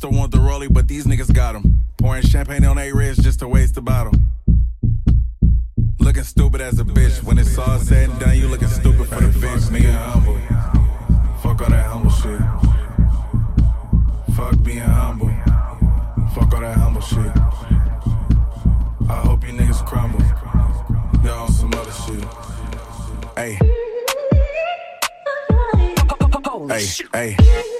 to want the rollie, but these niggas got them. Pouring champagne on a wrist just to waste the bottle. Looking stupid as a bitch. When it's all said and done, you looking stupid for the bitch. Nigga humble. Fuck all that humble shit. Fuck being humble. Fuck all that humble shit. I hope you niggas crumble. Y'all on some other shit. Hey. Hey, hey.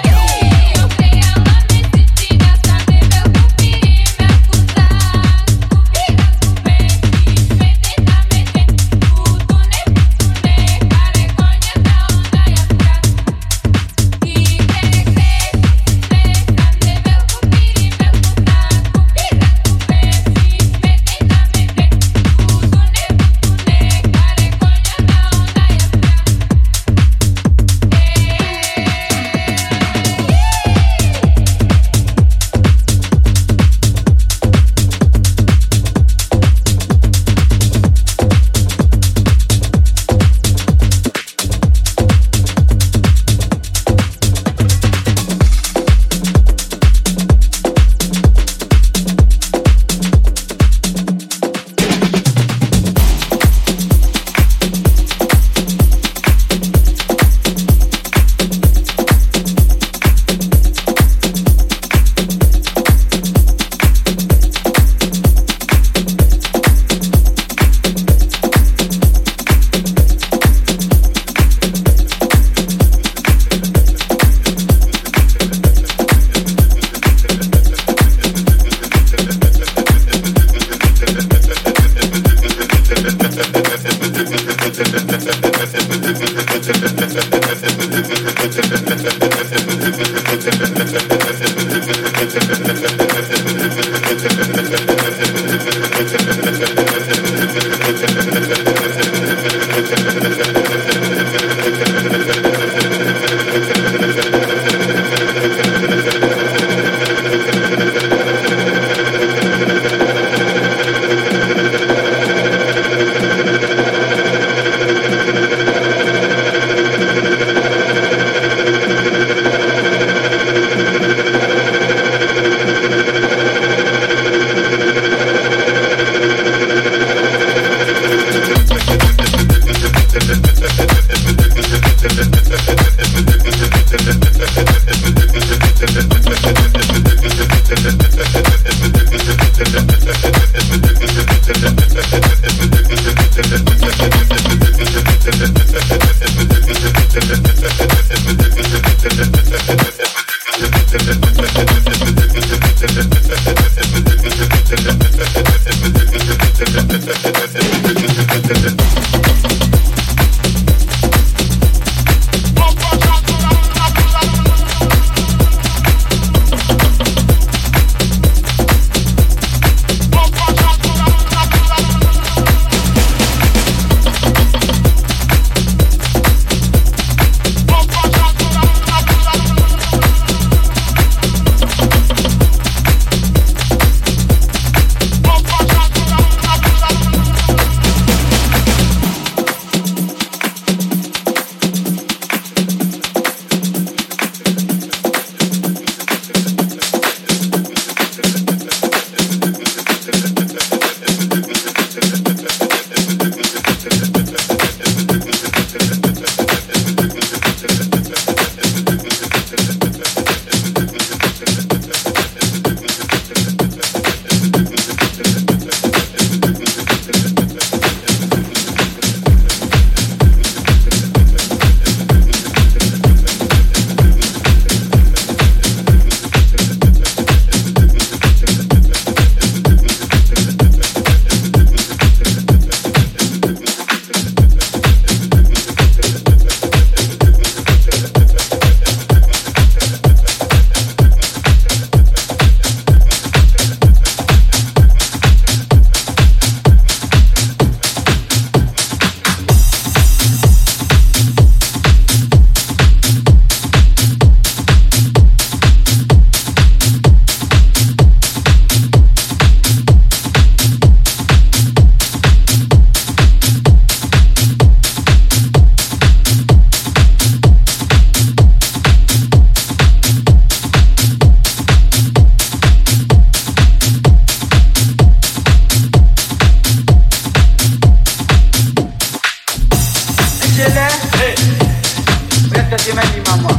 Gracias, mi not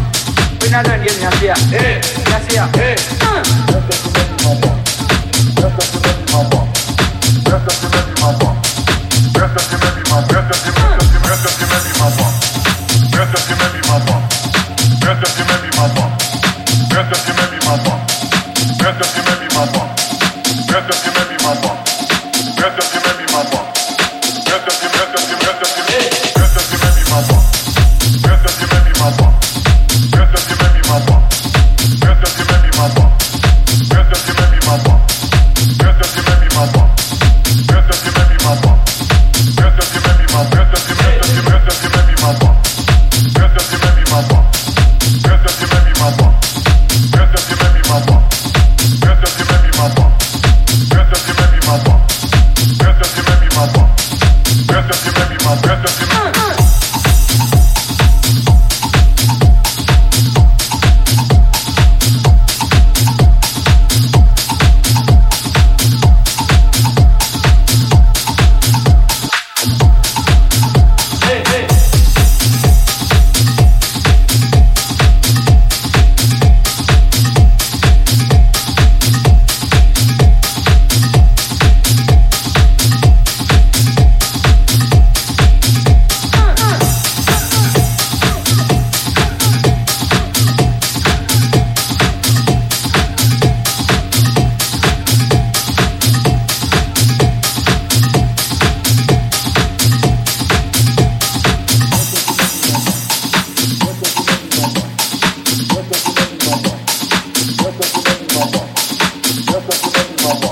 Buena la bien, gracias. Eh. Gracias. Just a